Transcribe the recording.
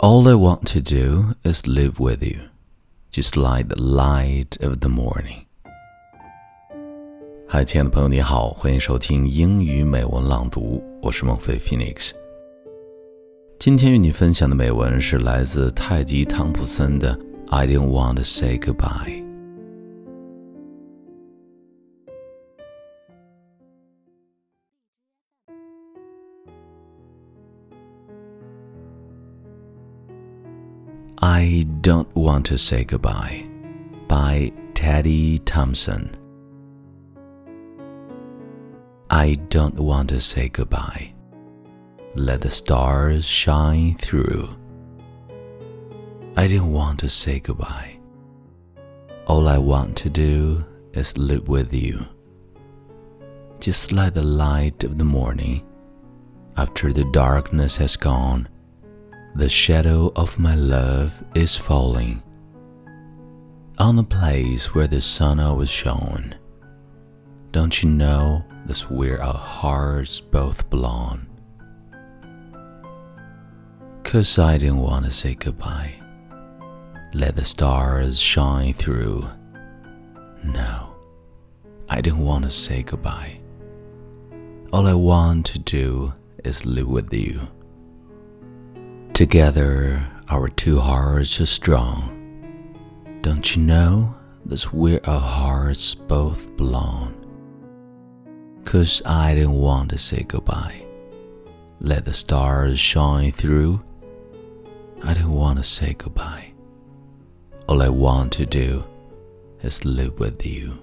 All I want to do is live with you, just like the light of the morning. 嗨，亲爱的朋友，你好，欢迎收听英语美文朗读，我是孟飞 Phoenix。今天与你分享的美文是来自泰迪·汤普森的《I Don't Want to Say Goodbye》。I Don't Want to Say Goodbye by Teddy Thompson. I don't want to say goodbye. Let the stars shine through. I didn't want to say goodbye. All I want to do is live with you. Just like the light of the morning, after the darkness has gone the shadow of my love is falling on the place where the sun always shone. Don't you know that's where our hearts both belong? Cause I didn't want to say goodbye. Let the stars shine through. No, I didn't want to say goodbye. All I want to do is live with you. Together, our two hearts are strong. Don't you know that's where our hearts both belong? Cause I didn't want to say goodbye. Let the stars shine through. I didn't want to say goodbye. All I want to do is live with you.